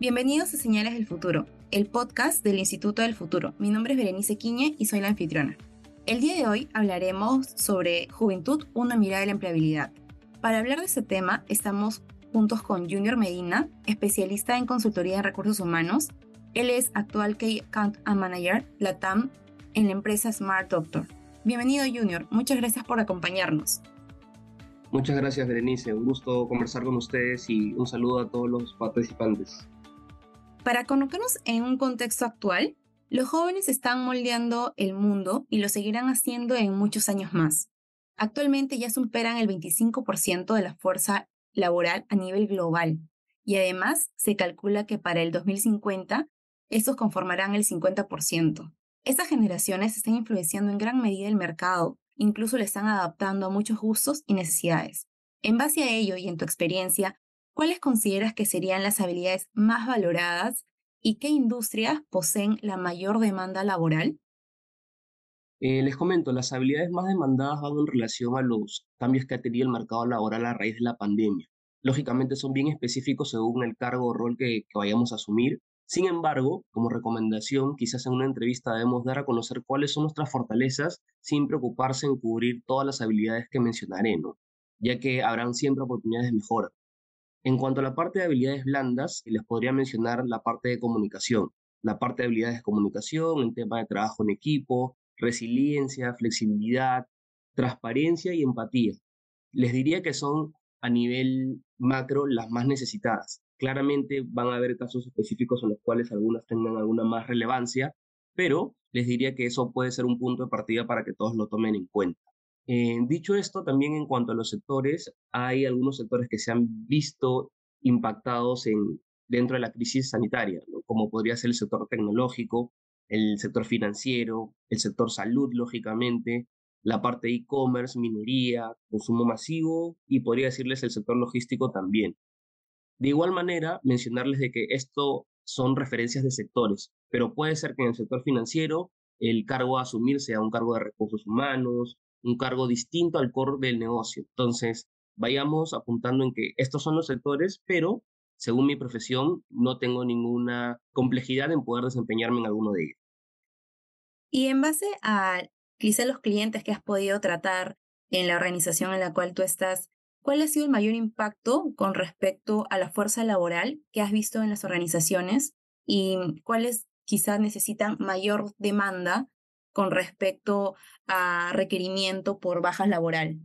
Bienvenidos a Señales del Futuro, el podcast del Instituto del Futuro. Mi nombre es Berenice Quiñe y soy la anfitriona. El día de hoy hablaremos sobre Juventud, una mirada de la empleabilidad. Para hablar de este tema, estamos juntos con Junior Medina, especialista en consultoría de recursos humanos. Él es actual Key Account Manager, la TAM, en la empresa Smart Doctor. Bienvenido Junior, muchas gracias por acompañarnos. Muchas gracias Berenice, un gusto conversar con ustedes y un saludo a todos los participantes. Para conocernos en un contexto actual, los jóvenes están moldeando el mundo y lo seguirán haciendo en muchos años más. Actualmente ya superan el 25% de la fuerza laboral a nivel global y además se calcula que para el 2050 estos conformarán el 50%. Estas generaciones están influenciando en gran medida el mercado, incluso le están adaptando a muchos gustos y necesidades. En base a ello y en tu experiencia, ¿cuáles consideras que serían las habilidades más valoradas y qué industrias poseen la mayor demanda laboral? Eh, les comento, las habilidades más demandadas van en relación a los cambios que ha tenido el mercado laboral a raíz de la pandemia. Lógicamente son bien específicos según el cargo o rol que, vayamos a asumir. Sin embargo, como recomendación, quizás en una entrevista debemos dar a conocer cuáles son nuestras fortalezas sin preocuparse en cubrir todas las habilidades que mencionaré, ya que habrán siempre oportunidades de mejora. En cuanto a la parte de habilidades blandas, les podría mencionar la parte de comunicación, la parte de habilidades de comunicación, en tema de trabajo en equipo, resiliencia, flexibilidad, transparencia y empatía. Les diría que son a nivel macro las más necesitadas. Claramente van a haber casos específicos en los cuales algunas tengan alguna más relevancia, pero les diría que eso puede ser un punto de partida para que todos lo tomen en cuenta. Eh, dicho esto, también en cuanto a los sectores, hay algunos sectores que se han visto impactados en, dentro de la crisis sanitaria, como podría ser el sector tecnológico, el sector financiero, el sector salud, lógicamente, la parte e-commerce, minería, consumo masivo y podría decirles el sector logístico también. De igual manera, mencionarles de que esto son referencias de sectores, pero puede ser que en el sector financiero el cargo a asumir sea un cargo de recursos humanos, un cargo distinto al core del negocio. Entonces, vayamos apuntando en que estos son los sectores, pero según mi profesión, no tengo ninguna complejidad en poder desempeñarme en alguno de ellos. Y en base a quizá los clientes que has podido tratar en la organización en la cual tú estás, ¿cuál ha sido el mayor impacto con respecto a la fuerza laboral que has visto en las organizaciones y cuáles quizás necesitan mayor demanda con respecto a requerimiento por bajas laboral?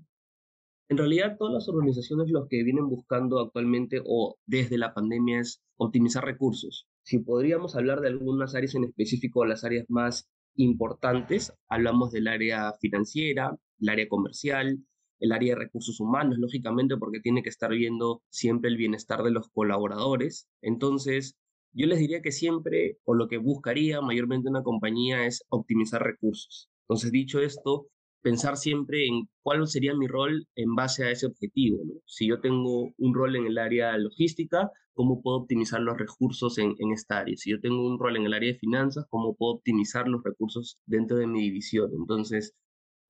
En realidad, todas las organizaciones lo que vienen buscando actualmente o desde la pandemia es optimizar recursos. Si podríamos hablar de algunas áreas en específico, las áreas más importantes. Hablamos del área financiera, el área comercial, el área de recursos humanos, lógicamente, porque tiene que estar viendo siempre el bienestar de los colaboradores. Entonces, yo les diría que siempre, o lo que buscaría mayormente una compañía es optimizar recursos. Entonces, dicho esto, pensar siempre en cuál sería mi rol en base a ese objetivo. Si yo tengo un rol en el área logística, ¿cómo puedo optimizar los recursos en, esta área? Si yo tengo un rol en el área de finanzas, ¿cómo puedo optimizar los recursos dentro de mi división? Entonces,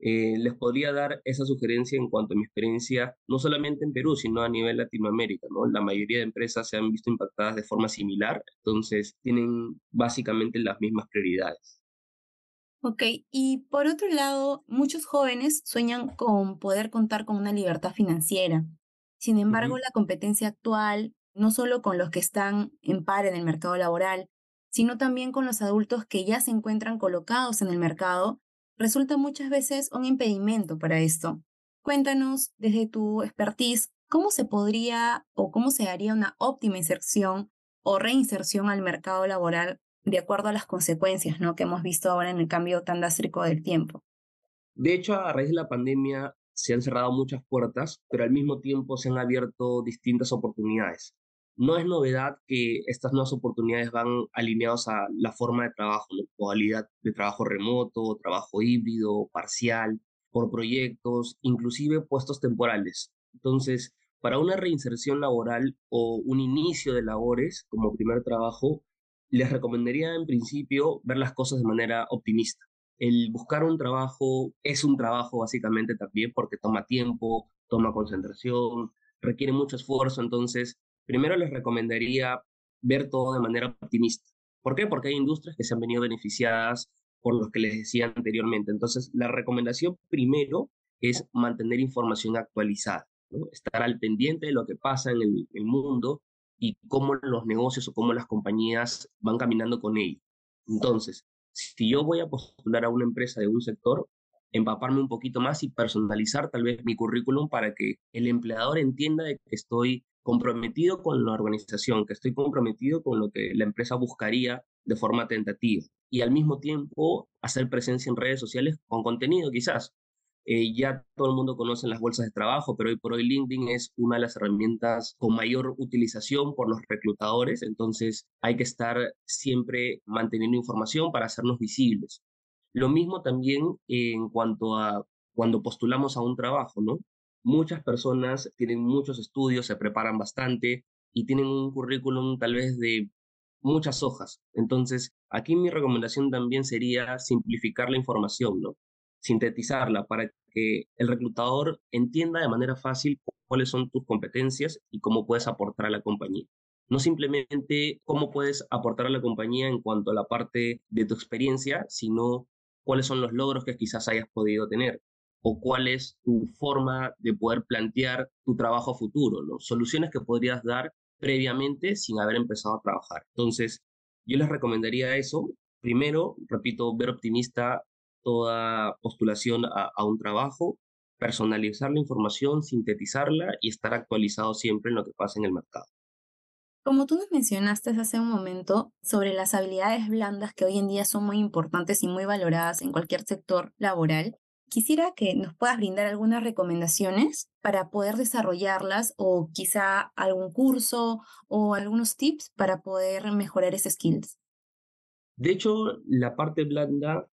eh, les podría dar esa sugerencia en cuanto a mi experiencia, no solamente en Perú, sino a nivel Latinoamérica. ¿no? La mayoría de empresas se han visto impactadas de forma similar, entonces tienen básicamente las mismas prioridades. Ok, y por otro lado, muchos jóvenes sueñan con poder contar con una libertad financiera. Sin embargo, la competencia actual, no solo con los que están en par en el mercado laboral, sino también con los adultos que ya se encuentran colocados en el mercado, resulta muchas veces un impedimento para esto. Cuéntanos desde tu expertise cómo se podría o cómo se haría una óptima inserción o reinserción al mercado laboral de acuerdo a las consecuencias ¿no? que hemos visto ahora en el cambio tan drástico del tiempo. De hecho, a raíz de la pandemia se han cerrado muchas puertas, pero al mismo tiempo se han abierto distintas oportunidades. No es novedad que estas nuevas oportunidades van alineadas a la forma de trabajo, la modalidad de trabajo remoto, trabajo híbrido, parcial, por proyectos, inclusive puestos temporales. Entonces, para una reinserción laboral o un inicio de labores como primer trabajo, les recomendaría en principio ver las cosas de manera optimista. El buscar un trabajo es un trabajo básicamente también porque toma tiempo, toma concentración, requiere mucho esfuerzo, entonces primero les recomendaría ver todo de manera optimista. ¿Por qué? Porque hay industrias que se han venido beneficiadas por los que les decía anteriormente. Entonces, la recomendación primero es mantener información actualizada, estar al pendiente de lo que pasa en el, el mundo y cómo los negocios o cómo las compañías van caminando con ello. Entonces, si yo voy a postular a una empresa de un sector, empaparme un poquito más y personalizar tal vez mi currículum para que el empleador entienda de que estoy comprometido con la organización, que estoy comprometido con lo que la empresa buscaría de forma tentativa y al mismo tiempo hacer presencia en redes sociales con contenido quizás. Eh, ya todo el mundo conoce las bolsas de trabajo, pero hoy por hoy LinkedIn es una de las herramientas con mayor utilización por los reclutadores, entonces hay que estar siempre manteniendo información para hacernos visibles. Lo mismo también en cuanto a cuando postulamos a un trabajo, ¿no? Muchas personas tienen muchos estudios, se preparan bastante y tienen un currículum tal vez de muchas hojas. Entonces, aquí mi recomendación también sería simplificar la información, ¿no? Sintetizarla para que el reclutador entienda de manera fácil cuáles son tus competencias y cómo puedes aportar a la compañía. No simplemente cómo puedes aportar a la compañía en cuanto a la parte de tu experiencia, sino cuáles son los logros que quizás hayas podido tener o cuál es tu forma de poder plantear tu trabajo futuro, ¿no? Soluciones que podrías dar previamente sin haber empezado a trabajar. Entonces, yo les recomendaría eso. Primero, repito, ver optimista toda postulación a, a un trabajo, personalizar la información, sintetizarla y estar actualizado siempre en lo que pasa en el mercado. Como tú nos mencionaste hace un momento sobre las habilidades blandas que hoy en día son muy importantes y muy valoradas en cualquier sector laboral, quisiera que nos puedas brindar algunas recomendaciones para poder desarrollarlas o quizá algún curso o algunos tips para poder mejorar esas skills. De hecho, la parte blanda,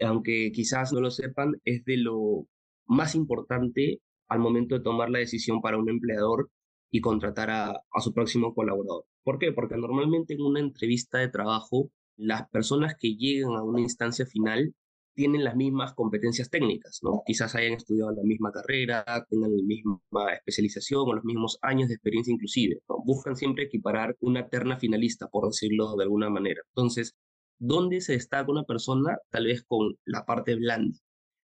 aunque quizás no lo sepan, es de lo más importante al momento de tomar la decisión para un empleador y contratar a, su próximo colaborador. ¿Por qué? Porque normalmente en una entrevista de trabajo, las personas que llegan a una instancia final tienen las mismas competencias técnicas, ¿no? Quizás hayan estudiado la misma carrera, tengan la misma especialización o los mismos años de experiencia inclusive, Buscan siempre equiparar una terna finalista, por decirlo de alguna manera. Entonces, ¿dónde se destaca una persona? Tal vez con la parte blanda.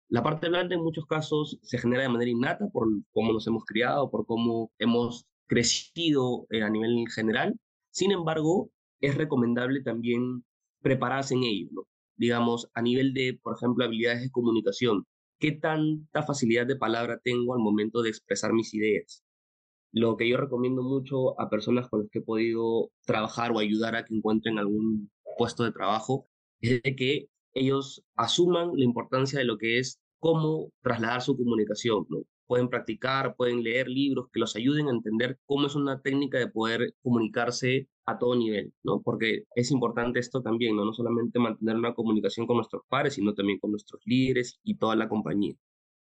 La parte blanda en muchos casos se genera de manera innata por cómo nos hemos criado, por cómo hemos crecido eh, a nivel general. Sin embargo, es recomendable también prepararse en ello, digamos, a nivel de, por ejemplo, habilidades de comunicación. ¿Qué tanta facilidad de palabra tengo al momento de expresar mis ideas? Lo que yo recomiendo mucho a personas con las que he podido trabajar o ayudar a que encuentren algún puesto de trabajo es de que ellos asuman la importancia de lo que es cómo trasladar su comunicación, pueden practicar, pueden leer libros que los ayuden a entender cómo es una técnica de poder comunicarse a todo nivel, ¿no? Porque es importante esto también, ¿no? No solamente mantener una comunicación con nuestros pares, sino también con nuestros líderes y toda la compañía.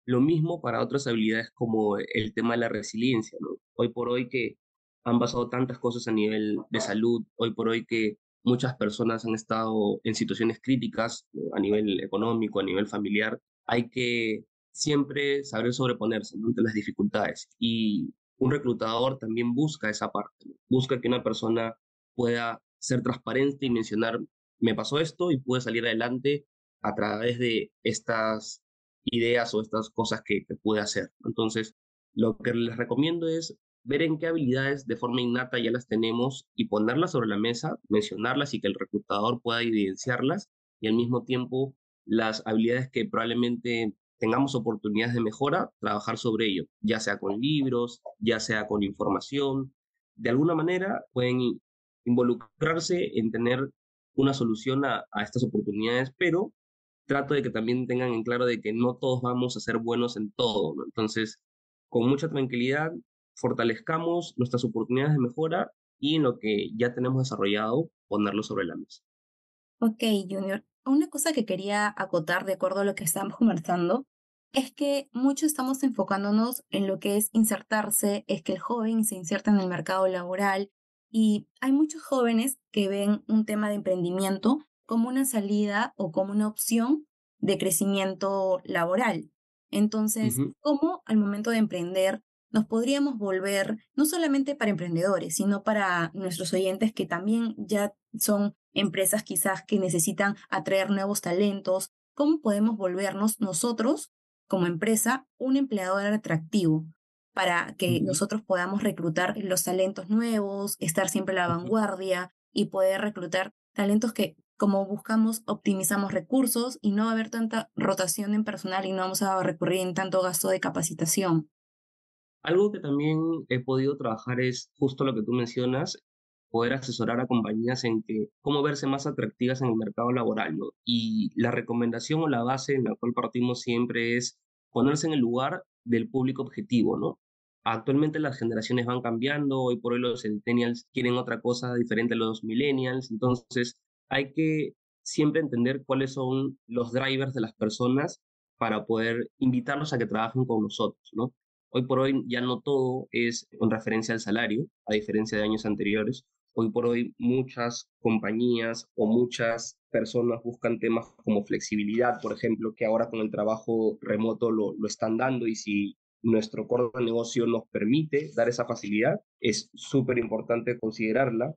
Lo mismo para otras habilidades como el tema de la resiliencia, ¿no? Hoy por hoy que han pasado tantas cosas a nivel de salud, hoy por hoy que muchas personas han estado en situaciones críticas a nivel económico, a nivel familiar, hay que siempre saber sobreponerse ante las dificultades. Y un reclutador también busca esa parte, busca que una persona pueda ser transparente y mencionar, me pasó esto y pude salir adelante a través de estas ideas o estas cosas que, que pude hacer. Entonces, lo que les recomiendo es ver en qué habilidades de forma innata ya las tenemos y ponerlas sobre la mesa, mencionarlas y que el reclutador pueda evidenciarlas y al mismo tiempo las habilidades que probablemente tengamos oportunidades de mejora, trabajar sobre ello, ya sea con libros, ya sea con información. De alguna manera pueden involucrarse en tener una solución a, estas oportunidades, pero trato de que también tengan en claro de que no todos vamos a ser buenos en todo. Entonces, con mucha tranquilidad, fortalezcamos nuestras oportunidades de mejora y en lo que ya tenemos desarrollado, ponerlo sobre la mesa. Ok, Junior una cosa que quería acotar de acuerdo a lo que estamos conversando es que mucho estamos enfocándonos en lo que es insertarse, es que el joven se inserta en el mercado laboral y hay muchos jóvenes que ven un tema de emprendimiento como una salida o como una opción de crecimiento laboral. Entonces, ¿cómo al momento de emprender nos podríamos volver no solamente para emprendedores, sino para nuestros oyentes que también ya son empresas quizás que necesitan atraer nuevos talentos? ¿Cómo podemos volvernos nosotros como empresa un empleador atractivo para que nosotros podamos reclutar los talentos nuevos, estar siempre a la vanguardia y poder reclutar talentos que como buscamos, optimizamos recursos y no va a haber tanta rotación en personal y no vamos a recurrir en tanto gasto de capacitación. Algo que también he podido trabajar es justo lo que tú mencionas, poder asesorar a compañías en que cómo verse más atractivas en el mercado laboral, ¿no? Y la recomendación o la base en la cual partimos siempre es ponerse en el lugar del público objetivo, ¿no? Actualmente las generaciones van cambiando, hoy por hoy los centennials quieren otra cosa diferente a los millennials, entonces hay que siempre entender cuáles son los drivers de las personas para poder invitarlos a que trabajen con nosotros, ¿no? Hoy por hoy ya no todo es en referencia al salario, a diferencia de años anteriores. Hoy por hoy muchas compañías o muchas personas buscan temas como flexibilidad, por ejemplo, que ahora con el trabajo remoto lo, lo están dando y si nuestro core de negocio nos permite dar esa facilidad, es súper importante considerarla.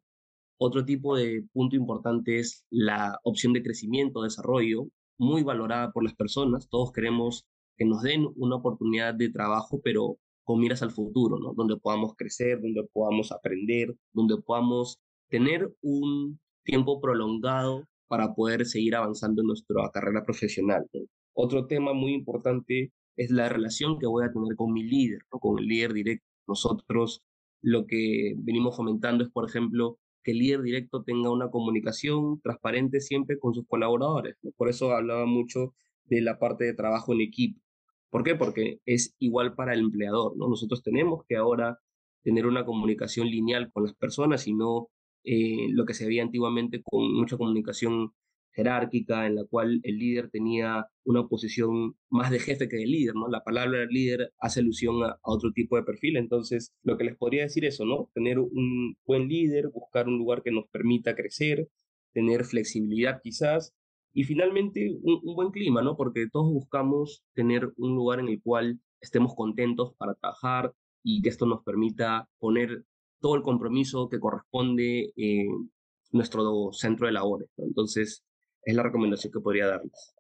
Otro tipo de punto importante es la opción de crecimiento, desarrollo, muy valorada por las personas. Todos queremos que nos den una oportunidad de trabajo, pero con miras al futuro, ¿no? Donde podamos crecer, donde podamos aprender, donde podamos tener un tiempo prolongado para poder seguir avanzando en nuestra carrera profesional. Otro tema muy importante es la relación que voy a tener con mi líder, con el líder directo. Nosotros lo que venimos fomentando es, por ejemplo, que el líder directo tenga una comunicación transparente siempre con sus colaboradores. Por eso hablaba mucho de la parte de trabajo en equipo. ¿Por qué? Porque es igual para el empleador, ¿no? Nosotros tenemos que ahora tener una comunicación lineal con las personas y no eh, lo que se veía antiguamente con mucha comunicación jerárquica en la cual el líder tenía una posición más de jefe que de líder, ¿no? La palabra líder hace alusión a, a, otro tipo de perfil, entonces lo que les podría decir eso, ¿no? Tener un buen líder, buscar un lugar que nos permita crecer, tener flexibilidad quizás y finalmente, un, buen clima, ¿no? Porque todos buscamos tener un lugar en el cual estemos contentos para trabajar y que esto nos permita poner todo el compromiso que corresponde en nuestro centro de labores. Entonces, es la recomendación que podría darles.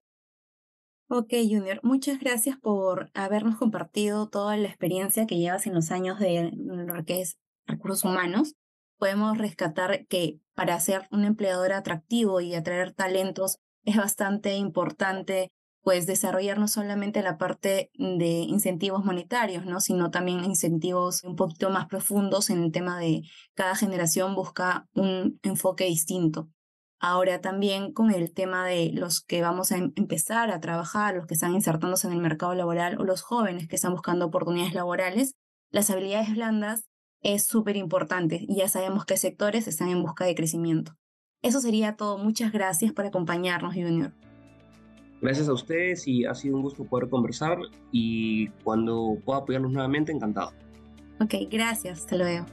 Ok, Junior, muchas gracias por habernos compartido toda la experiencia que llevas en los años de lo que es recursos humanos. Podemos rescatar que para ser un empleador atractivo y atraer talentos es bastante importante pues desarrollar no solamente la parte de incentivos monetarios, ¿no? sino también incentivos un poquito más profundos en el tema de cada generación busca un enfoque distinto. Ahora también con el tema de los que vamos a em-, empezar a trabajar, los que están insertándose en el mercado laboral o los jóvenes que están buscando oportunidades laborales, las habilidades blandas es súper importante y ya sabemos qué sectores están en busca de crecimiento. Eso sería todo. Muchas gracias por acompañarnos, Junior. Gracias a ustedes y ha sido un gusto poder conversar y cuando pueda apoyarlos nuevamente, encantado. Ok, gracias. Hasta luego.